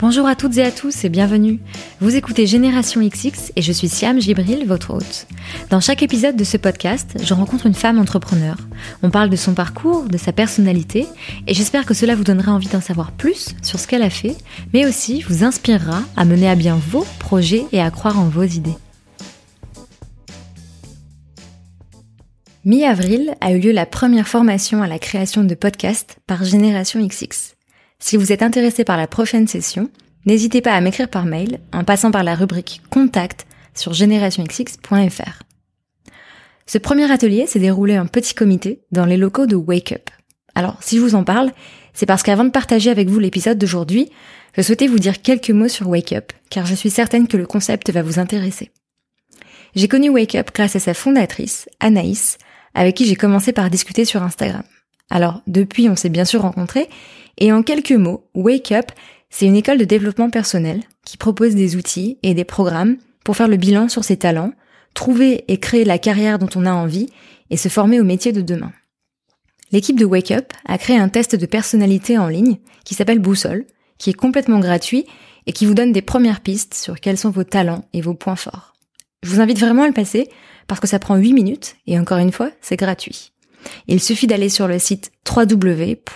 Bonjour à toutes et à tous et bienvenue. Vous écoutez Génération XX et je suis Siam Gibril, votre hôte. Dans chaque épisode de ce podcast, je rencontre une femme entrepreneur. On parle de son parcours, de sa personnalité et j'espère que cela vous donnera envie d'en savoir plus sur ce qu'elle a fait, mais aussi vous inspirera à mener à bien vos projets et à croire en vos idées. Mi-avril a eu lieu la première formation à la création de podcasts par Génération XX. Si vous êtes intéressé par la prochaine session, n'hésitez pas à m'écrire par mail en passant par la rubrique Contact sur generationxx.fr. Ce premier atelier s'est déroulé en petit comité dans les locaux de Wake Up. Alors, si je vous en parle, c'est parce qu'avant de partager avec vous l'épisode d'aujourd'hui, je souhaitais vous dire quelques mots sur Wake Up, car je suis certaine que le concept va vous intéresser. J'ai connu Wake Up grâce à sa fondatrice, Anaïs, avec qui j'ai commencé par discuter sur Instagram. Alors, depuis, on s'est bien sûr rencontrés, et en quelques mots, Wake Up, c'est une école de développement personnel qui propose des outils et des programmes pour faire le bilan sur ses talents, trouver et créer la carrière dont on a envie et se former au métier de demain. L'équipe de Wake Up a créé un test de personnalité en ligne qui s'appelle Boussole, qui est complètement gratuit et qui vous donne des premières pistes sur quels sont vos talents et vos points forts. Je vous invite vraiment à le passer parce que ça prend 8 minutes et encore une fois, c'est gratuit. Il suffit d'aller sur le site www.wake-up.io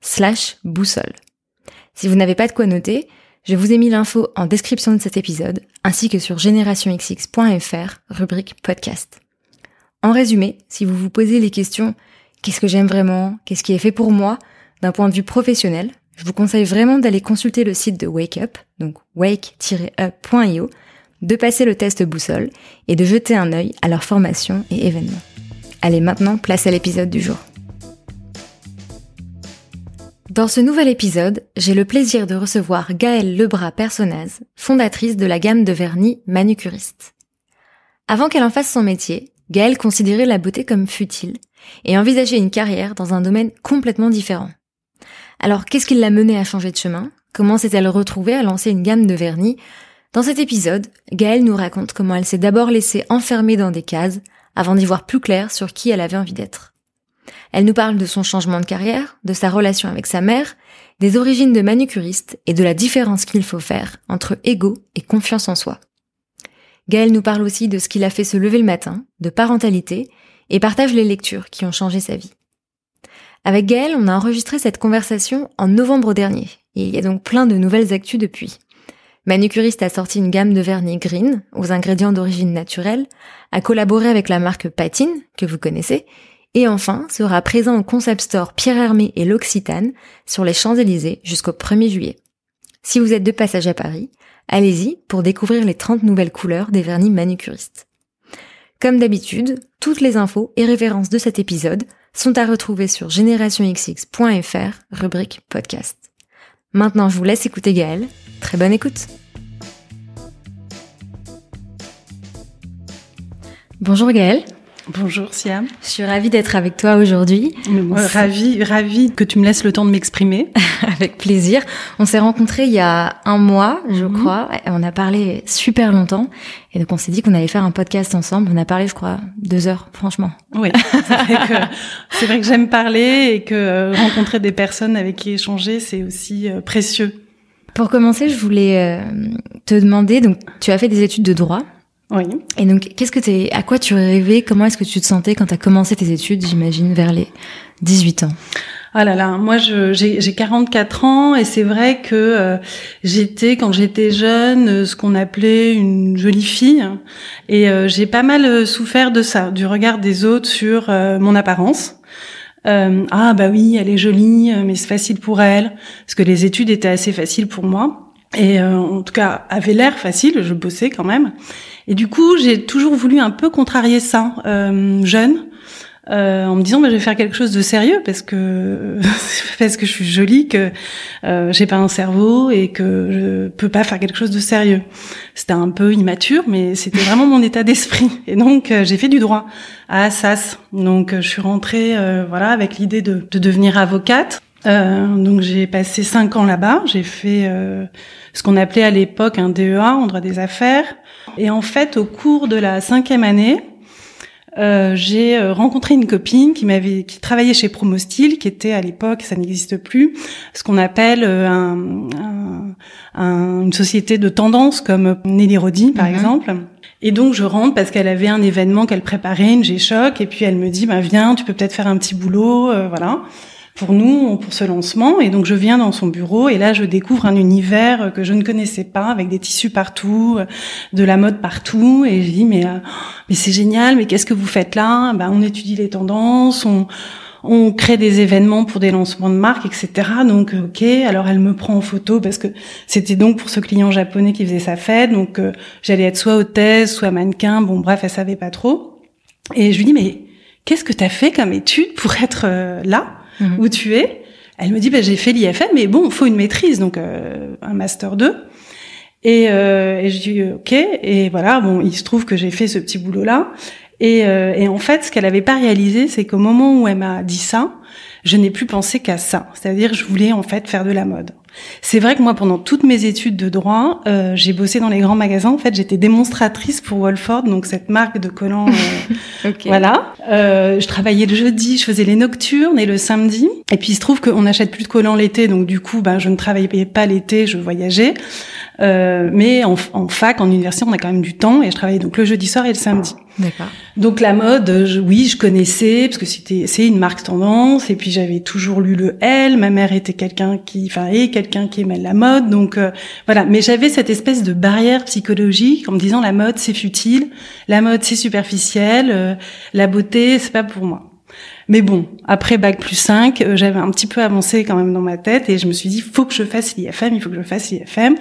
slash boussole. Si vous n'avez pas de quoi noter, je vous ai mis l'info en description de cet épisode, ainsi que sur generationxx.fr, rubrique podcast. En résumé, si vous vous posez les questions qu'est-ce que j'aime vraiment, qu'est-ce qui est fait pour moi, d'un point de vue professionnel, je vous conseille vraiment d'aller consulter le site de Wake Up, donc wake-up.io, de passer le test boussole et de jeter un œil à leurs formations et événements. Allez maintenant, place à l'épisode du jour. Dans ce nouvel épisode, j'ai le plaisir de recevoir Gaëlle Lebras Personnaz, fondatrice de la gamme de vernis Manucuriste. Avant qu'elle en fasse son métier, Gaëlle considérait la beauté comme futile et envisageait une carrière dans un domaine complètement différent. Alors qu'est-ce qui l'a menée à changer de chemin? Comment s'est-elle retrouvée à lancer une gamme de vernis? Dans cet épisode, Gaëlle nous raconte comment elle s'est d'abord laissée enfermer dans des cases avant d'y voir plus clair sur qui elle avait envie d'être. Elle nous parle de son changement de carrière, de sa relation avec sa mère, des origines de manucuriste et de la différence qu'il faut faire entre ego et confiance en soi. Gaëlle nous parle aussi de ce qu'il a fait se lever le matin, de parentalité, et partage les lectures qui ont changé sa vie. Avec Gaëlle, on a enregistré cette conversation en novembre dernier, et il y a donc plein de nouvelles actus depuis. Manucuriste a sorti une gamme de vernis green aux ingrédients d'origine naturelle, a collaboré avec la marque Patine, que vous connaissez, et enfin sera présent au concept store Pierre Hermé et l'Occitane sur les Champs-Élysées jusqu'au 1er juillet. Si vous êtes de passage à Paris, allez-y pour découvrir les 30 nouvelles couleurs des vernis manucuristes. Comme d'habitude, toutes les infos et références de cet épisode sont à retrouver sur generationxx.fr, rubrique podcast. Maintenant, je vous laisse écouter Gaëlle. Très bonne écoute. Bonjour Gaëlle. Bonjour Siam. Je suis ravie d'être avec toi aujourd'hui. Ravie, ravie que tu me laisses le temps de m'exprimer. avec plaisir. On s'est rencontrés il y a un mois, je mhm. crois. On a parlé super longtemps. Et donc on s'est dit qu'on allait faire un podcast ensemble. On a parlé, je crois, deux heures, franchement. Oui, c'est vrai que, j'aime parler et que euh, rencontrer des personnes avec qui échanger, c'est aussi euh, précieux. Pour commencer, je voulais euh, te demander, donc tu as fait des études de droit. Oui. Et donc, qu'est-ce que t'es, à quoi tu rêvais? Comment est-ce que tu te sentais quand tu as commencé tes études, j'imagine, vers les 18 ans? Ah là là, moi j'ai 44 ans et c'est vrai que euh, j'étais quand j'étais jeune euh, ce qu'on appelait une jolie fille et euh, j'ai pas mal souffert de ça, du regard des autres sur mon apparence. Ah bah oui, elle est jolie, mais c'est facile pour elle, parce que les études étaient assez faciles pour moi. Et en tout cas avaient l'air facile, je bossais quand même. Et du coup, j'ai toujours voulu un peu contrarier ça, euh, jeune, euh, en me disant bah, je vais faire quelque chose de sérieux parce que parce que je suis jolie que euh, j'ai pas un cerveau et que je peux pas faire quelque chose de sérieux. C'était un peu immature, mais c'était vraiment mon état d'esprit. Et donc euh, j'ai fait du droit à Assas. Donc euh, je suis rentrée euh, voilà avec l'idée de, de, devenir avocate. donc j'ai passé cinq ans là-bas. J'ai fait ce qu'on appelait à l'époque un DEA en droit des affaires. Et en fait, au cours de la cinquième année, euh, j'ai euh, rencontré une copine qui m'avait qui travaillait chez Promostyle, qui était à l'époque, ça n'existe plus, ce qu'on appelle euh, un, un, une société de tendance comme Nelly Rodi par mhm. exemple. Et donc je rentre parce qu'elle avait un événement qu'elle préparait, une G-Shock, et puis elle me dit bah viens, tu peux peut-être faire un petit boulot, voilà pour nous, pour ce lancement. Et donc je viens dans son bureau et là je découvre un univers que je ne connaissais pas, avec des tissus partout, de la mode partout. Et je dis mais euh, mais c'est génial, mais qu'est-ce que vous faites là? Ben on étudie les tendances, on on crée des événements pour des lancements de marques, etc. Donc, ok. Alors, elle me prend en photo parce que c'était donc pour ce client japonais qui faisait sa fête. Donc, euh, j'allais être soit hôtesse, soit mannequin. Bon, bref, elle savait pas trop. Et je lui dis, mais qu'est-ce que tu as fait comme étude pour être euh, là? Mhm. où tu es. Elle me dit, bah, j'ai fait l'IFM, mais bon, faut une maîtrise, donc euh, un master 2. Et, euh, et je dis, ok. Et voilà, bon, il se trouve que j'ai fait ce petit boulot-là. Et, euh, et en fait, ce qu'elle avait pas réalisé, c'est qu'au moment où elle m'a dit ça, je n'ai plus pensé qu'à ça. C'est-à-dire, je voulais en fait faire de la mode. C'est vrai que moi, pendant toutes mes études de droit, euh, j'ai bossé dans les grands magasins. En fait, j'étais démonstratrice pour Wolford, donc cette marque de collants. Euh, Voilà. Euh, je travaillais le jeudi, je faisais les nocturnes et le samedi. Et puis il se trouve qu'on n'achète plus de collants l'été, donc du coup, ben, je ne travaillais pas l'été, je voyageais. Euh, mais en, en, fac, en université, on a quand même du temps et je travaillais donc le jeudi soir et le samedi. Donc la mode, je, oui, je connaissais parce que c'était c'est une marque tendance et puis j'avais toujours lu le L. Ma mère était quelqu'un qui, enfin, est quelqu'un qui aimait la mode, donc euh, voilà. Mais j'avais cette espèce de barrière psychologique en me disant la mode c'est futile, la mode c'est superficiel, euh, la beauté c'est pas pour moi. Mais bon, après bac plus 5, euh, j'avais un petit peu avancé quand même dans ma tête et je me suis dit, faut que je fasse l'IFM, il faut que je fasse l'IFM.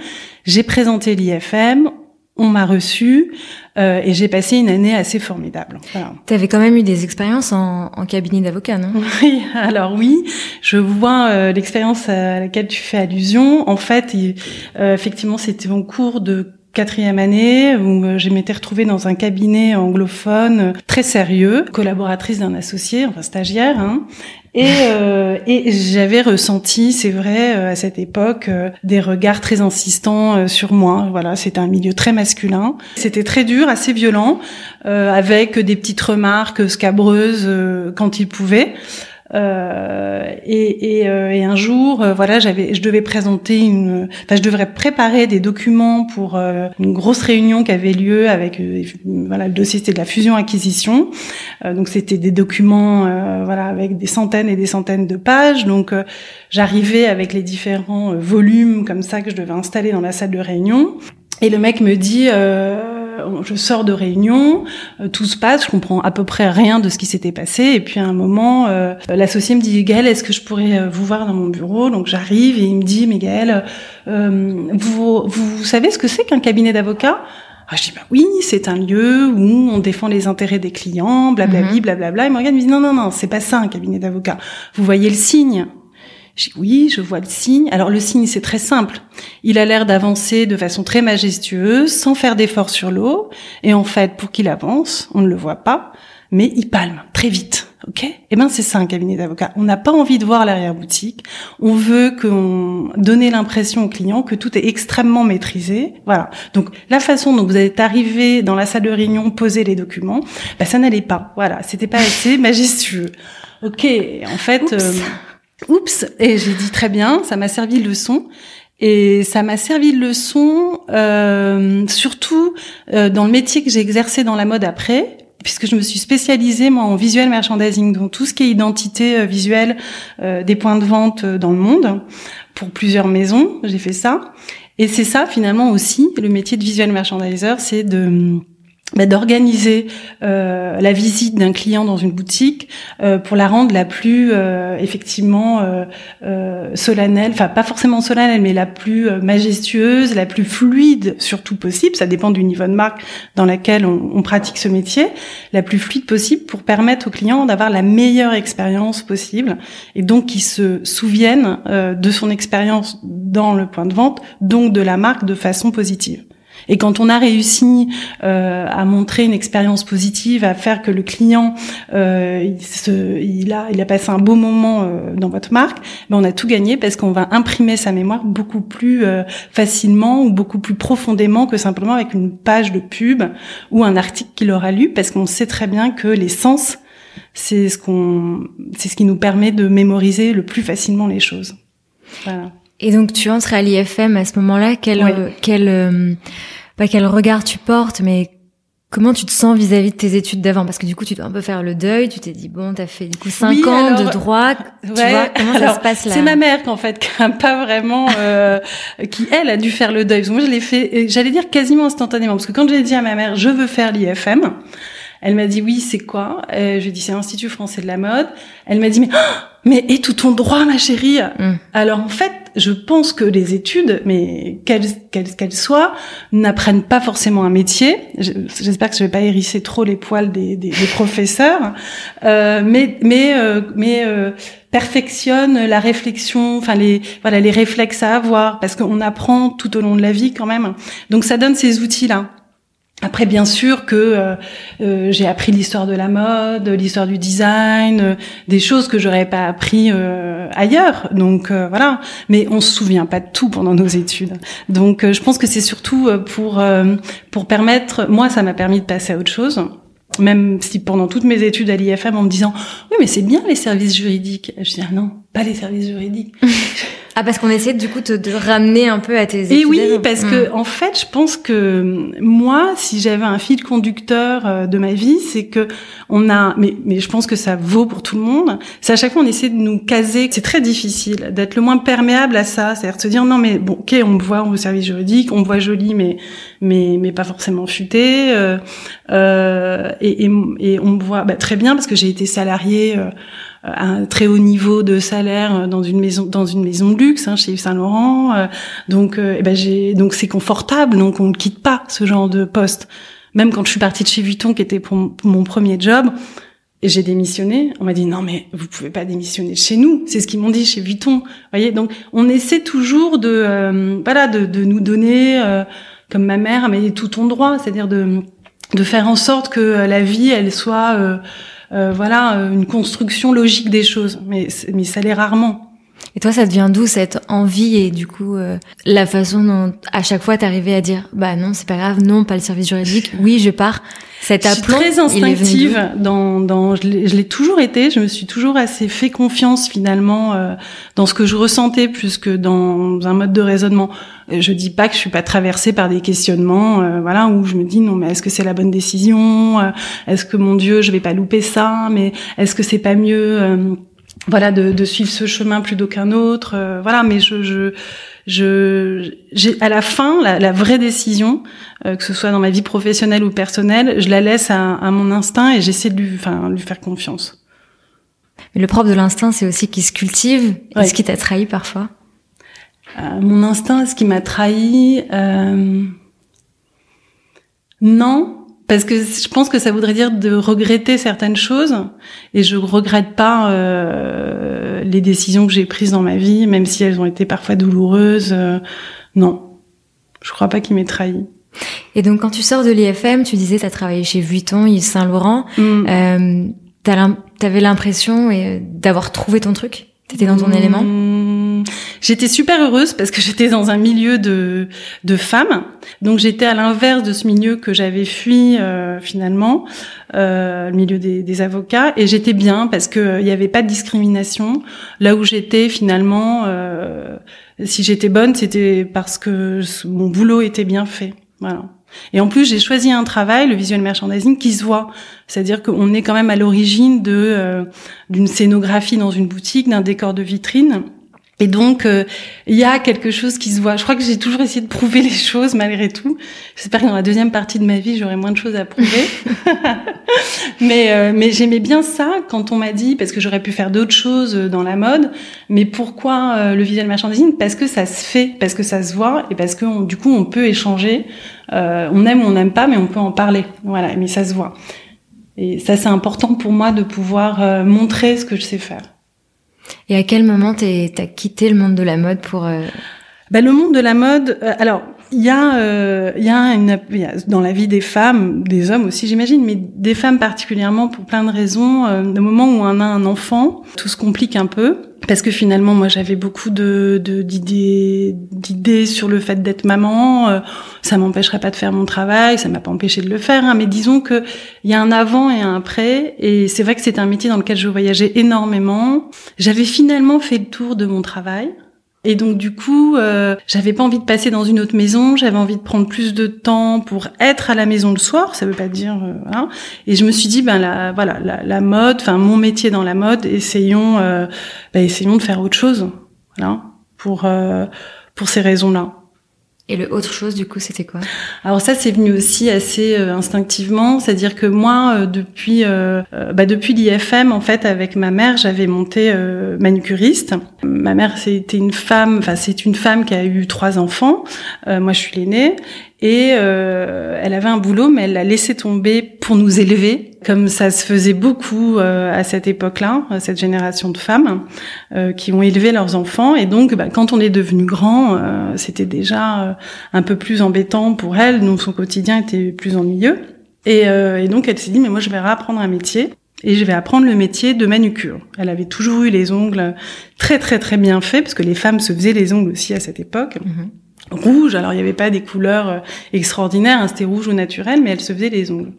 J'ai présenté l'IFM, on m'a reçu euh, et j'ai passé une année assez formidable. Tu avais quand même eu des expériences en, en cabinet d'avocat, non? Oui, alors oui, je vois euh, l'expérience à laquelle tu fais allusion. En fait, euh, effectivement, c'était mon cours de quatrième année où euh, je m'étais retrouvée dans un cabinet anglophone euh, très sérieux, collaboratrice d'un associé, enfin stagiaire, hein, et, euh, et j'avais ressenti, c'est vrai, à cette époque, des regards très insistants sur moi. Voilà, c'était un milieu très masculin. C'était très dur, assez violent, avec des petites remarques scabreuses quand il pouvait. Euh, et, et, euh, et, un jour, euh, voilà, j'avais, je devais présenter une, enfin, je devrais préparer des documents pour une grosse réunion qui avait lieu avec, voilà, le dossier c'était de la fusion-acquisition. donc c'était des documents, voilà, avec des centaines et des centaines de pages. Donc j'arrivais avec les différents volumes comme ça que je devais installer dans la salle de réunion. Et le mec me dit, euh, je sors de réunion, euh, tout se passe, je comprends à peu près rien de ce qui s'était passé. Et puis à un moment, euh, l'associé me dit, Gaël, est-ce que je pourrais vous voir dans mon bureau? Donc j'arrive et il me dit, mais Gaël, vous, vous savez ce que c'est qu'un cabinet d'avocat ah, je dis bah oui, c'est un lieu où on défend les intérêts des clients, blablabla, mhm. blablabla. Et Morgane me dit non non non, c'est pas ça un cabinet d'avocat. Vous voyez le signe? Je dis oui, je vois le signe. Alors le signe, c'est très simple. Il a l'air d'avancer de façon très majestueuse, sans faire d'effort sur l'eau. Et en fait, pour qu'il avance, on ne le voit pas, mais il palme très vite. Ok? Eh ben c'est ça un cabinet d'avocat. On n'a pas envie de voir l'arrière-boutique. On veut qu'on donner l'impression au client que tout est extrêmement maîtrisé. Voilà. Donc la façon dont vous êtes arrivé dans la salle de réunion, poser les documents, ben, ça n'allait pas. Voilà, c'était pas assez majestueux. Ok. En fait. Oups, et j'ai dit très bien, ça m'a servi de leçon. Et ça m'a servi de leçon, euh, surtout euh, dans le métier que j'ai exercé dans la mode après, puisque je me suis spécialisée moi en visuel merchandising, donc tout ce qui est identité euh, visuelle euh, des points de vente dans le monde pour plusieurs maisons, j'ai fait ça. Et c'est ça finalement aussi le métier de visuel merchandiser, c'est de bah, d'organiser euh, la visite d'un client dans une boutique euh, pour la rendre la plus euh, effectivement solennelle, enfin pas forcément solennelle, mais la plus majestueuse, la plus fluide surtout possible. Ça dépend du niveau de marque dans laquelle on, on pratique ce métier, la plus fluide possible pour permettre au client d'avoir la meilleure expérience possible et donc qu'il se souvienne de son expérience dans le point de vente, donc de la marque de façon positive. Et quand on a réussi euh, à montrer une expérience positive, à faire que le client euh, il, se, il, a, il a passé un beau moment euh, dans votre marque, ben on a tout gagné parce qu'on va imprimer sa mémoire beaucoup plus euh, facilement ou beaucoup plus profondément que simplement avec une page de pub ou un article qu'il aura lu, parce qu'on sait très bien que les sens c'est ce qu'on, c'est ce qui nous permet de mémoriser le plus facilement les choses. Voilà. Et donc tu entres à l'IFM à ce moment-là, quel, quel, euh, pas quel regard tu portes, mais comment tu te sens vis-à-vis de tes études d'avant? Parce que du coup, tu dois un peu faire le deuil. Tu t'es dit bon, t'as fait du coup cinq ans de droit. tu vois comment ça se passe là? C'est ma mère qu'en fait, qui a pas vraiment, euh, qui elle a dû faire le deuil. Parce que moi, je l'ai fait, j'allais dire quasiment instantanément, parce que quand j'ai dit à ma mère, je veux faire l'IFM. Elle m'a dit oui, c'est quoi? Euh, Je lui ai dit c'est l'Institut français de la mode. Elle m'a dit mais oh, mais et tout ton droit, ma chérie? Mm. Alors en fait, je pense que les études, mais qu'elles qu'elles soient, n'apprennent pas forcément un métier. J'espère que je vais pas hérisser trop les poils des, professeurs, euh, mais mais euh, euh, perfectionne la réflexion, enfin les voilà les réflexes à avoir, parce qu'on apprend tout au long de la vie quand même. Donc ça donne ces outils là. Après, bien sûr que euh, euh, j'ai appris l'histoire de la mode, l'histoire du design, euh, des choses que j'aurais pas appris ailleurs. Donc voilà. Mais on se souvient pas de tout pendant nos études. Donc je pense que c'est surtout pour pour permettre. Moi, ça m'a permis de passer à autre chose. Même si pendant toutes mes études à l'IFM, en me disant oui, mais c'est bien les services juridiques. Je dis ah non, pas les services juridiques. Ah parce qu'on essaie du coup de, de, ramener un peu à tes études. Et oui, parce que hmm. en fait, je pense que moi, si j'avais un fil conducteur euh, de ma vie, c'est que on a, mais mais je pense que ça vaut pour tout le monde. C'est à chaque fois on essaie de nous caser. C'est très difficile d'être le moins perméable à ça, c'est-à-dire de se dire non mais bon, ok, on me voit au service juridique, on me voit jolie, mais mais mais pas forcément futée. Euh, euh, et, et, et, on me voit bah, très bien parce que j'ai été salariée. Euh, un très haut niveau de salaire dans une maison dans une maison de luxe hein, chez Yves Saint Laurent. Euh, donc, euh, eh ben j'ai donc c'est confortable. Donc on ne quitte pas ce genre de poste. Même quand je suis partie de chez Vuitton, qui était pour, mon premier job, et j'ai démissionné. On m'a dit non mais vous pouvez pas démissionner chez nous. C'est ce qu'ils m'ont dit chez Vuitton. Voyez donc on essaie toujours de euh, voilà de, de, nous donner comme ma mère mais tout ton droit, c'est-à-dire de de faire en sorte que la vie elle soit euh, voilà, euh, une construction logique des choses. Mais, mais ça l'est rarement. Et toi, ça devient d'où cette envie et du coup euh, la façon dont à chaque fois t'arrivais à dire bah non c'est pas grave, non pas le service juridique, oui je pars. Cet aplomb, je suis très instinctive dans, dans je l'ai toujours été. Je me suis toujours assez fait confiance finalement euh, dans ce que je ressentais plus que dans un mode de raisonnement. Je dis pas que je suis pas traversée par des questionnements, euh, voilà, où je me dis non mais est-ce que c'est la bonne décision? Est-ce que mon Dieu je vais pas louper ça? Mais est-ce que c'est pas mieux voilà de, de, suivre ce chemin plutôt qu'un autre euh, voilà mais je je je j'ai à la fin la, la vraie décision euh, que ce soit dans ma vie professionnelle ou personnelle je la laisse à, à mon instinct et j'essaie de lui enfin lui faire confiance. Mais le propre de l'instinct c'est aussi qu'il se cultive est-ce qui t'a trahi parfois. Euh, mon instinct est-ce qui m'a trahi non parce que je pense que ça voudrait dire de regretter certaines choses et je regrette pas euh, les décisions que j'ai prises dans ma vie même si elles ont été parfois douloureuses euh, non. Je crois pas qu'il m'ait trahi. Et donc quand tu sors de l'IFM tu disais tu as travaillé chez Vuitton Yves Saint Laurent. Mm. euh, t'avais l'impression euh, d'avoir trouvé ton truc? T'étais dans ton mm. élément? J'étais super heureuse parce que j'étais dans un milieu de, de femmes. Donc j'étais à l'inverse de ce milieu que j'avais fui euh, finalement, euh, le milieu des, des avocats. Et j'étais bien parce qu'il euh, n'y avait pas de discrimination. Là où j'étais finalement, euh, si j'étais bonne, c'était parce que mon boulot était bien fait. Voilà. Et en plus, j'ai choisi un travail, le visual merchandising, qui se voit. C'est-à-dire qu'on est quand même à l'origine de euh, d'une scénographie dans une boutique, d'un décor de vitrine. Et donc, euh, il y a quelque chose qui se voit. Je crois que j'ai toujours essayé de prouver les choses malgré tout. J'espère que dans la deuxième partie de ma vie, j'aurai moins de choses à prouver. mais euh, mais j'aimais bien ça quand on m'a dit, parce que j'aurais pu faire d'autres choses dans la mode, mais pourquoi euh, le visual merchandising Parce que ça se fait, parce que ça se voit, et parce que du coup, on peut échanger. on aime ou on n'aime pas, mais on peut en parler. Voilà, mais ça se voit. Et ça, c'est important pour moi de pouvoir montrer ce que je sais faire. Et à quel moment t'as quitté le monde de la mode pour... Euh... Bah, le monde de la mode, euh, alors il y a, euh, il y a une, dans la vie des femmes, des hommes aussi, j'imagine, mais des femmes particulièrement pour plein de raisons. Euh, au moment où on a un enfant, tout se complique un peu parce que finalement, moi, j'avais beaucoup de d'idées d'idées sur le fait d'être maman. Euh, ça m'empêcherait pas de faire mon travail, ça m'a pas empêché de le faire. Hein, mais disons que il y a un avant et un après, et c'est vrai que c'est un métier dans lequel je voyageais énormément. J'avais finalement fait le tour de mon travail. Et donc du coup, euh, j'avais pas envie de passer dans une autre maison, j'avais envie de prendre plus de temps pour être à la maison le soir, ça veut pas dire euh, hein. Et je me suis dit ben la voilà, la, mode, enfin mon métier dans la mode, essayons euh, ben, essayons de faire autre chose. Voilà, pour euh, pour ces raisons-là. Et le autre chose, du coup, c'était quoi? Alors ça, c'est venu aussi assez euh, instinctivement, c'est-à-dire que moi, euh, depuis euh, bah, depuis l'IFM, en fait, avec ma mère, j'avais monté manucuriste. Ma mère, c'était une femme, enfin c'est une femme qui a eu trois enfants. moi, je suis l'aînée, et elle avait un boulot, mais elle l'a laissé tomber pour nous élever comme ça se faisait beaucoup euh, à cette époque-là, cette génération de femmes euh, qui ont élevé leurs enfants. Et donc, bah, quand on est devenu grand, euh, c'était déjà un peu plus embêtant pour elle, donc son quotidien était plus ennuyeux. Et, et donc, elle s'est dit, mais moi, je vais apprendre un métier. Et je vais apprendre le métier de manucure. Elle avait toujours eu les ongles très très très bien faits, parce que les femmes se faisaient les ongles aussi à cette époque. Mm-hmm rouge. Alors il n'y avait pas des couleurs euh, extraordinaires, hein, c'était rouge ou naturel, mais elle se faisait les ongles.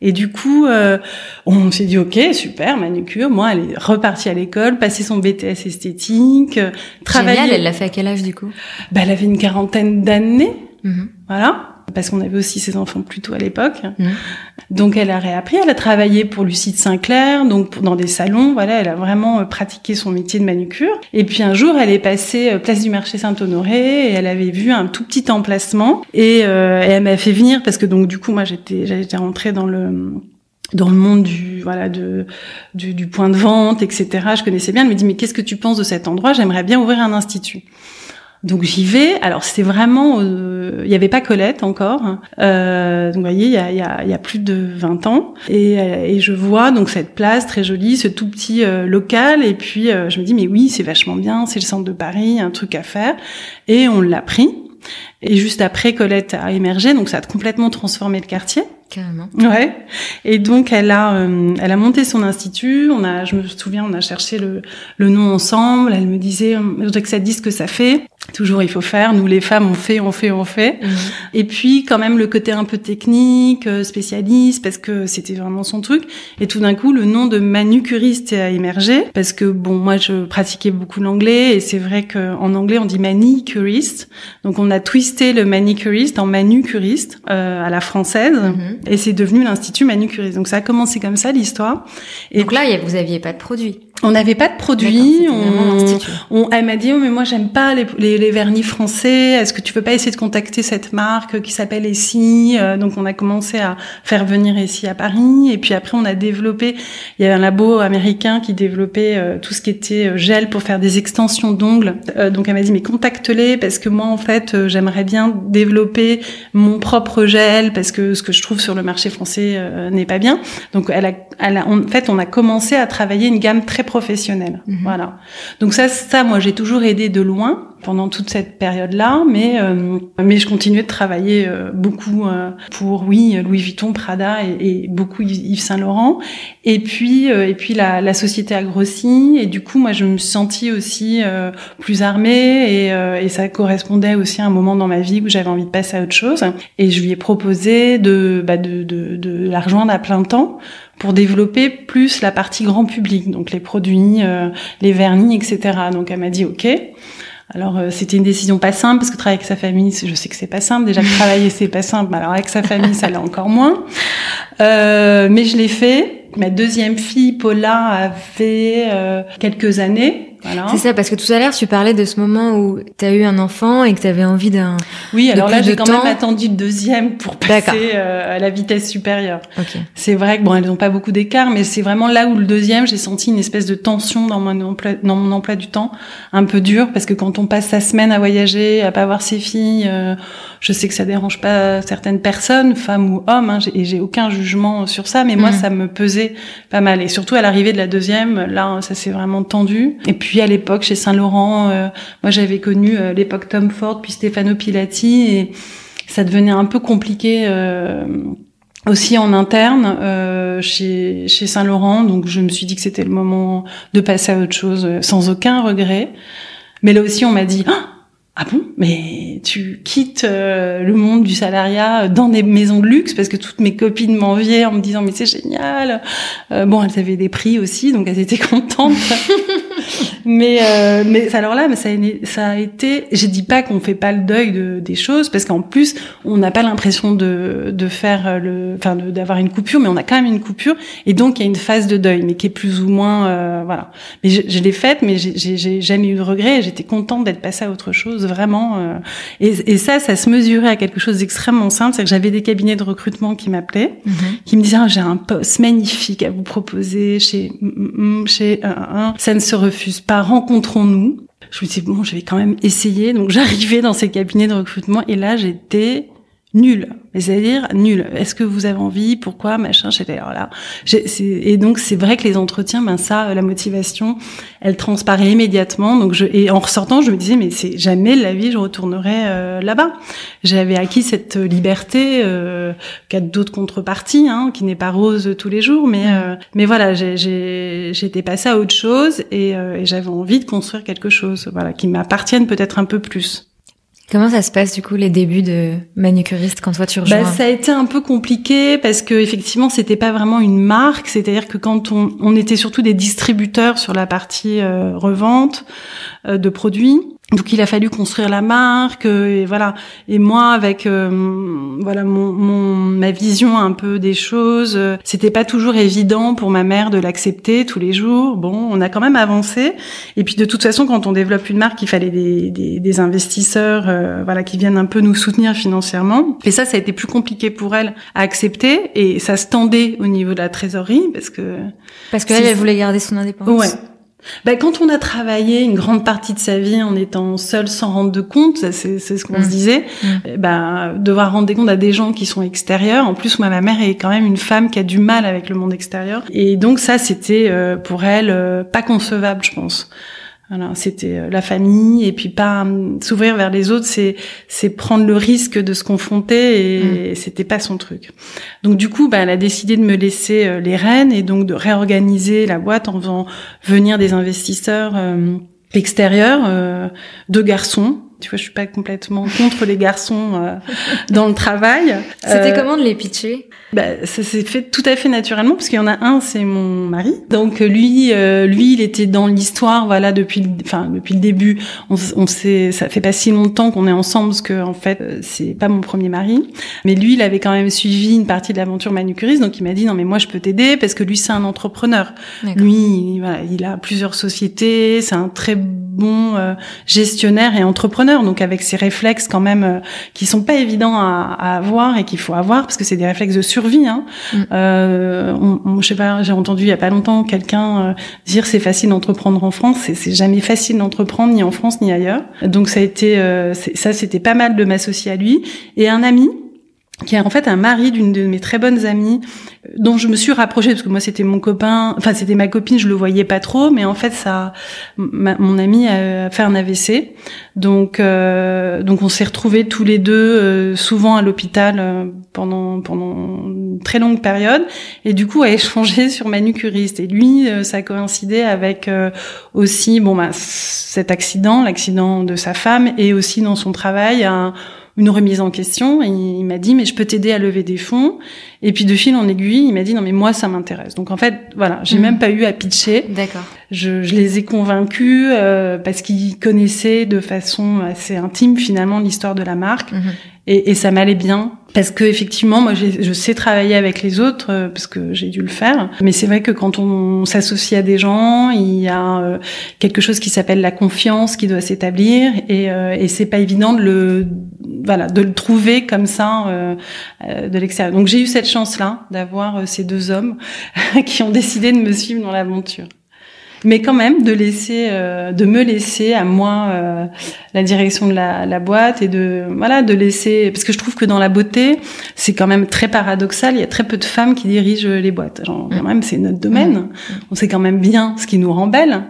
Et du coup, euh, on s'est dit ok, super, manucure. Moi, elle est repartie à l'école, passé son BTS esthétique, euh, travailler. elle l'a fait à quel âge du coup? Bah, elle avait une quarantaine d'années, mhm. voilà parce qu'on avait aussi ses enfants plus tôt à l'époque. Mhm. Donc elle a réappris, elle a travaillé pour Lucide Sinclair, donc dans des salons, voilà, elle a vraiment euh, pratiqué son métier de manucure. Et puis un jour, elle est passée euh, place du marché Saint-Honoré et elle avait vu un tout petit emplacement et, euh, elle m'a fait venir parce que donc du coup moi j'étais j'étais rentrée dans le dans le monde du voilà de du, du, point de vente etc je connaissais bien elle me dit mais qu'est-ce que tu penses de cet endroit? J'aimerais bien ouvrir un institut donc j'y vais. Alors c'était vraiment, euh, il n'y avait pas Colette encore. Euh, donc vous voyez, il y a, y, a, y a, plus de 20 ans. Et, et, je vois donc cette place très jolie, ce tout petit euh, local. Et puis je me dis mais oui, c'est vachement bien, c'est le centre de Paris, un truc à faire. Et on l'a pris. Et juste après, Colette a émergé, donc ça a complètement transformé le quartier. Carrément. Ouais. Et donc elle a, euh, elle a monté son institut. On a, je me souviens, on a cherché le, le nom ensemble. Elle me disait, je voudrais que ça dise ce que ça fait. Toujours, il faut faire. Nous, les femmes, on fait, on fait, on fait. Mhm. Et puis, quand même, le côté un peu technique, euh, spécialiste, parce que c'était vraiment son truc. Et tout d'un coup, le nom de manucuriste a émergé, parce que bon, moi, je pratiquais beaucoup l'anglais, et c'est vrai qu'en anglais, on dit manicuriste. Donc, on a twisté le manicuriste en manucuriste euh, à la française. Mhm. Et c'est devenu l'Institut Manucuriste. Donc ça a commencé comme ça l'histoire. Et Donc là, vous aviez pas de produit. On n'avait pas de produit. On, on, elle m'a dit oh mais moi j'aime pas les, les, les, vernis français. Est-ce que tu veux pas essayer de contacter cette marque qui s'appelle Essie euh, Donc on a commencé à faire venir Essie à Paris. Et puis après on a développé. Il y avait un labo américain qui développait euh, tout ce qui était euh, gel pour faire des extensions d'ongles. donc elle m'a dit mais contacte-les parce que moi en fait j'aimerais bien développer mon propre gel parce que ce que je trouve sur le marché français n'est pas bien. Donc elle a, elle a, en fait on a commencé à travailler une gamme très professionnel. Mhm. Voilà. Donc ça, ça, moi, j'ai toujours aidé de loin pendant toute cette période-là, mais euh, mais je continuais de travailler euh, beaucoup euh, pour oui Louis Vuitton, Prada et, et beaucoup Yves Saint Laurent. Et puis et puis la, la, société a grossi et du coup moi je me suis sentie aussi plus armée et, et ça correspondait aussi à un moment dans ma vie où j'avais envie de passer à autre chose. Et je lui ai proposé de bah, de, de, de la rejoindre à plein temps pour développer plus la partie grand public, donc les produits, les vernis, etc. Donc elle m'a dit ok. Alors euh, c'était une décision pas simple parce que travailler avec sa famille, je sais que c'est pas simple. Déjà travailler c'est pas simple, alors avec sa famille ça l'est encore moins. Euh, mais je l'ai fait. Ma deuxième fille, Paula, avait euh, quelques années. C'est ça, parce que tout à l'heure, tu parlais de ce moment où tu as eu un enfant et que tu avais envie d'un. Oui, alors là, j'ai quand même attendu le deuxième pour passer euh, à la vitesse supérieure. C'est vrai que bon, elles n'ont pas beaucoup d'écart, mais c'est vraiment là où le deuxième, j'ai senti une espèce de tension dans mon emploi, dans mon emploi du temps, un peu dur, parce que quand on passe sa semaine à voyager, à pas voir ses filles, euh, je sais que ça dérange pas certaines personnes, femmes ou hommes, hein, et j'ai aucun jugement sur ça, mais moi, mm. ça me pesait pas mal. Et surtout à l'arrivée de la deuxième, là, ça s'est vraiment tendu. Et puis puis à l'époque chez Saint Laurent, moi j'avais connu l'époque Tom Ford puis Stefano Pilati et ça devenait un peu compliqué aussi en interne euh, chez, chez Saint Laurent. Donc je me suis dit que c'était le moment de passer à autre chose sans aucun regret. Mais là aussi on m'a dit ah, ah bon? Mais tu quittes euh, le monde du salariat dans des maisons de luxe parce que toutes mes copines m'enviaient en me disant mais c'est génial. Euh, bon elles avaient des prix aussi donc elles étaient contentes. mais euh, mais alors là, mais ça, a, été. Je dis pas qu'on fait pas le deuil de, des choses parce qu'en plus, on n'a pas l'impression de de faire le, enfin d'avoir une coupure, mais on a quand même une coupure et donc il y a une phase de deuil, mais qui est plus ou moins euh, voilà. Mais je, je l'ai faite, mais j'ai jamais eu de regret. J'étais contente d'être passée à autre chose, vraiment. Euh, et, et, ça, ça se mesurait à quelque chose d'extrêmement simple, c'est que j'avais des cabinets de recrutement qui m'appelaient, mhm. qui me disaient ah, j'ai un poste magnifique à vous proposer chez chez un, ça ne se refuse pas rencontrons-nous. Je me dit, bon, je vais quand même essayer. Donc j'arrivais dans ces cabinets de recrutement et là j'étais nulle c'est-à-dire nul. Est-ce que vous avez envie? Pourquoi? Machin. J'étais là. Et donc c'est vrai que les entretiens, ben ça, la motivation, elle transparaît immédiatement. Donc je et en ressortant, je me disais mais c'est jamais la vie je retournerai euh, là-bas. J'avais acquis cette liberté, euh, qui a d'autres contreparties, hein, qui n'est pas rose tous les jours, mais mmh. euh, mais voilà, j'étais passée à autre chose et, euh, et j'avais envie de construire quelque chose, voilà, qui m'appartienne peut-être un peu plus. Comment ça se passe du coup les débuts de manucuriste quand toi tu bah, rejoins bah, Ça a été un peu compliqué parce que effectivement c'était pas vraiment une marque, c'est-à-dire que quand on, on, était surtout des distributeurs sur la partie euh, revente euh, de produits, donc il a fallu construire la marque euh, et voilà. Et moi avec euh, voilà mon, mon, ma vision un peu des choses euh, c'était pas toujours évident pour ma mère de l'accepter tous les jours. Bon on a quand même avancé. Et puis de toute façon quand on développe une marque il fallait des, des, des investisseurs voilà qui viennent un peu nous soutenir financièrement. Et ça ça a été plus compliqué pour elle à accepter. Et ça se tendait au niveau de la trésorerie parce que parce qu'elle elle voulait garder son indépendance. Ouais ben, quand on a travaillé une grande partie de sa vie en étant seul sans rendre de compte, c'est ce qu'on se mmh. disait, mmh. Eh ben, devoir rendre des comptes à des gens qui sont extérieurs. En plus, moi, ma mère est quand même une femme qui a du mal avec le monde extérieur. Et donc ça, c'était euh, pour elle euh, pas concevable, je pense. Voilà, c'était euh, la famille et puis pas hum, s'ouvrir vers les autres, c'est c'est prendre le risque de se confronter et, mm. c'était pas son truc. Donc du coup, bah, elle a décidé de me laisser euh, les rênes et donc de réorganiser la boîte en faisant venir des investisseurs euh, extérieurs, euh, deux garçons tu vois, je suis pas complètement contre les garçons euh, dans le travail. C'était euh, comment de les pitcher? bah, ça s'est fait tout à fait naturellement parce qu'il y en a un, c'est mon mari. Donc lui, euh, lui, il était dans l'histoire, voilà, depuis, enfin depuis le début. On, on sait, ça fait pas si longtemps qu'on est ensemble parce que en fait, c'est pas mon premier mari, mais lui, il avait quand même suivi une partie de l'aventure manucuriste, donc il m'a dit non mais moi je peux t'aider parce que lui c'est un entrepreneur. Lui, voilà, il a plusieurs sociétés, c'est un très bon gestionnaire et entrepreneur donc avec ces réflexes quand même euh, qui sont pas évidents à, à avoir et qu'il faut avoir parce que c'est des réflexes de survie. Hein. Mm. Euh, on, je sais pas, j'ai entendu il y a pas longtemps quelqu'un euh, dire c'est facile d'entreprendre en France, c'est jamais facile d'entreprendre ni en France ni ailleurs. Donc ça a été, euh, ça c'était pas mal de m'associer à lui et un ami qui est en fait un mari d'une de mes très bonnes amies dont je me suis rapprochée parce que moi c'était mon copain enfin c'était ma copine je le voyais pas trop mais en fait ça mon ami a fait un AVC donc euh, donc on s'est retrouvés tous les deux euh, souvent à l'hôpital euh, pendant pendant une très longue période. Et du coup à échanger sur manucuriste. Et lui ça a coïncidé avec aussi bon bah cet accident l'accident de sa femme et aussi dans son travail un une remise en question. Et il m'a dit, mais je peux t'aider à lever des fonds. Et puis de fil en aiguille, il m'a dit, non, mais moi, ça m'intéresse. Donc en fait, voilà, j'ai mhm. même pas eu à pitcher. D'accord. Je, je, les ai convaincus euh, parce qu'ils connaissaient de façon assez intime finalement l'histoire de la marque. Mhm. Et, et ça m'allait bien parce que effectivement, moi, je sais travailler avec les autres euh, parce que j'ai dû le faire. Mais c'est vrai que quand on s'associe à des gens, il y a euh, quelque chose qui s'appelle la confiance qui doit s'établir et, euh, et c'est pas évident de le voilà de le trouver comme ça euh, de l'extérieur. Donc j'ai eu cette chance là d'avoir ces deux hommes qui ont décidé de me suivre dans l'aventure. Mais quand même de laisser, euh, de me laisser à moi euh, la direction de la, la, boîte et de voilà de laisser parce que je trouve que dans la beauté c'est quand même très paradoxal. Il y a très peu de femmes qui dirigent les boîtes. Genre, quand même c'est notre domaine. Mm. On sait quand même bien ce qui nous rend belle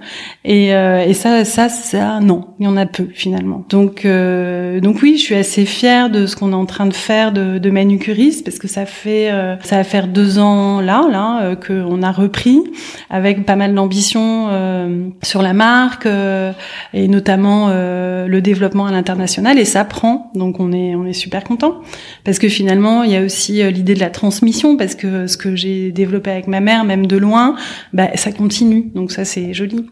et, euh, et ça ça ça non il y en a peu finalement. Donc donc oui je suis assez fière de ce qu'on est en train de faire de, de manucuriste parce que ça fait ça va faire deux ans là là qu'on a repris avec pas mal d'ambition euh, sur la marque euh, et notamment euh, le développement à l'international et ça prend donc on est on est super content parce que finalement il y a aussi l'idée de la transmission parce que ce que j'ai développé avec ma mère même de loin bah, ça continue donc ça c'est joli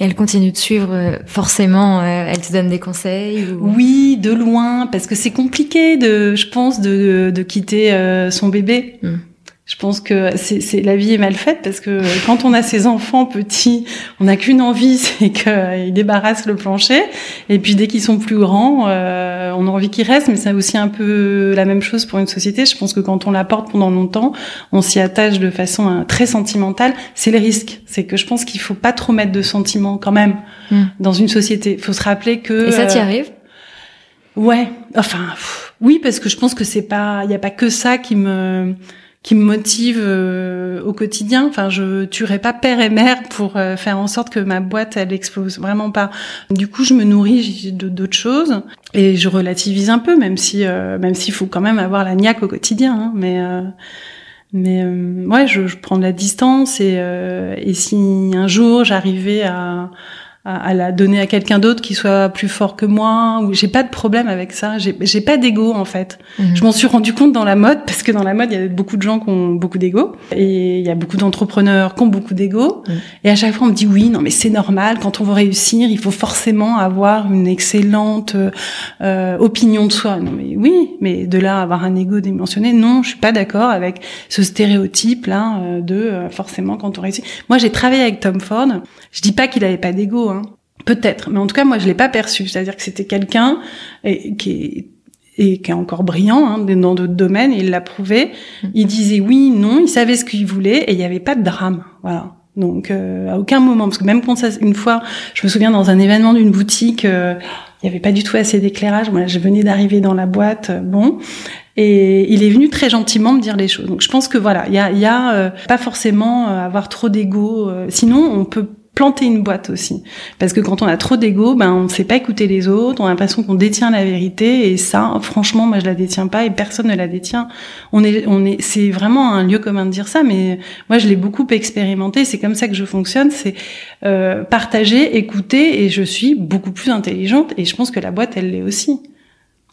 elle continue de suivre forcément, elle te donne des conseils Oui, de loin, parce que c'est compliqué de, je pense, de, de quitter son bébé. Hmm. Je pense que c'est la vie est mal faite parce que quand on a ses enfants petits, on n'a qu'une envie, c'est qu'ils débarrassent le plancher. Et puis dès qu'ils sont plus grands, euh, on a envie qu'ils restent. Mais c'est aussi un peu la même chose pour une société. Je pense que quand on la porte pendant longtemps, on s'y attache de façon euh, très sentimentale. C'est le risque. C'est que je pense qu'il faut pas trop mettre de sentiments quand même hmm. dans une société. Il faut se rappeler que. Et ça t'y euh, arrive? Ouais. Enfin, oui, parce que je pense que c'est pas, il y a pas que ça qui me qui me motive euh, au quotidien. Enfin, je tuerai pas père et mère pour euh, faire en sorte que ma boîte elle explose. Vraiment pas. Du coup, je me nourris d'autres choses et je relativise un peu, même si euh, même s'il faut quand même avoir la niaque au quotidien. Hein, mais mais ouais, je, je, prends de la distance et, et si un jour j'arrivais à à, la donner à quelqu'un d'autre qui soit plus fort que moi ou j'ai pas de problème avec ça. J'ai j'ai pas d'ego en fait. Mhm. je m'en suis rendu compte dans la mode parce que dans la mode il y a beaucoup de gens qui ont beaucoup d'ego. Et il y a beaucoup d'entrepreneurs qui ont beaucoup d'ego. Mhm. et à chaque fois on me dit oui non mais c'est normal. Quand on veut réussir il faut forcément avoir une excellente euh, opinion de soi. Non mais oui mais de là avoir un ego dimensionné non je suis pas d'accord avec ce stéréotype là euh, de euh, forcément quand on réussit. Moi j'ai travaillé avec Tom Ford. Je dis pas qu'il avait pas d'ego hein. Peut-être, mais en tout cas, moi, je l'ai pas perçu. C'est-à-dire que c'était quelqu'un qui est et qui est encore brillant hein, dans d'autres domaines, et il l'a prouvé. Il disait oui, non, il savait ce qu'il voulait, et il n'y avait pas de drame. Voilà. Donc euh, à aucun moment, parce que même quand ça, une fois, je me souviens dans un événement d'une boutique, euh, il n'y avait pas du tout assez d'éclairage. Moi, je venais d'arriver dans la boîte, euh, bon, et il est venu très gentiment me dire les choses. Donc je pense que voilà, il y a, y a pas forcément avoir trop d'ego. sinon, on peut planter une boîte aussi. Parce que quand on a trop d'ego, ben on ne sait pas écouter les autres, on a l'impression qu'on détient la vérité et ça, franchement, moi je la détiens pas et personne ne la détient. On est, on est, c'est vraiment un lieu commun de dire ça, mais moi je l'ai beaucoup expérimenté. C'est comme ça que je fonctionne, c'est euh, partager, écouter et je suis beaucoup plus intelligente et je pense que la boîte elle l'est aussi